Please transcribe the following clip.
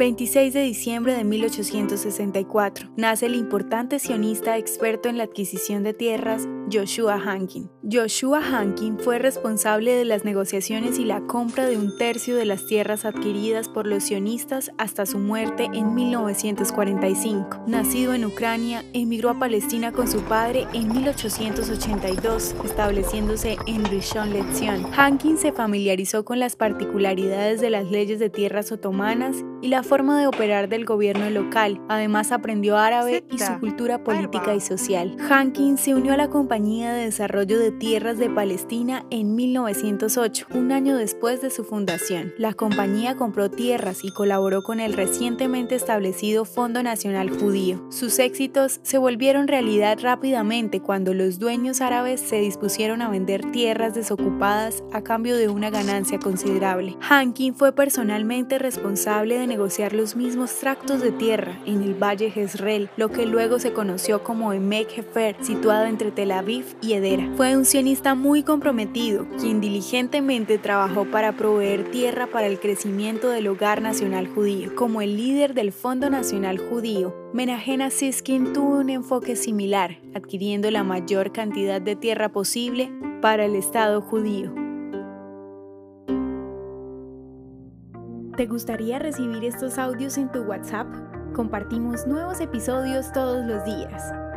26 de diciembre de 1864, nace el importante sionista experto en la adquisición de tierras, Joshua Hankin. Joshua Hankin fue responsable de las negociaciones y la compra de un tercio de las tierras adquiridas por los sionistas hasta su muerte en 1945. Nacido en Ucrania, emigró a Palestina con su padre en 1882, estableciéndose en Rishon LeZion. Hankin se familiarizó con las particularidades de las leyes de tierras otomanas y la forma de operar del gobierno local. Además aprendió árabe y su cultura política y social. Hankin se unió a la Compañía de Desarrollo de Tierras de Palestina en 1908, un año después de su fundación. La compañía compró tierras y colaboró con el recientemente establecido Fondo Nacional Judío. Sus éxitos se volvieron realidad rápidamente cuando los dueños árabes se dispusieron a vender tierras desocupadas a cambio de una ganancia considerable. Hankin fue personalmente responsable de negociar los mismos tractos de tierra en el Valle Jezreel, lo que luego se conoció como Emek Hefer, situado entre Tel Aviv y Edera. Fue un sionista muy comprometido, quien diligentemente trabajó para proveer tierra para el crecimiento del hogar nacional judío. Como el líder del Fondo Nacional Judío, Menajena Siskin tuvo un enfoque similar, adquiriendo la mayor cantidad de tierra posible para el Estado judío. ¿Te gustaría recibir estos audios en tu WhatsApp? Compartimos nuevos episodios todos los días.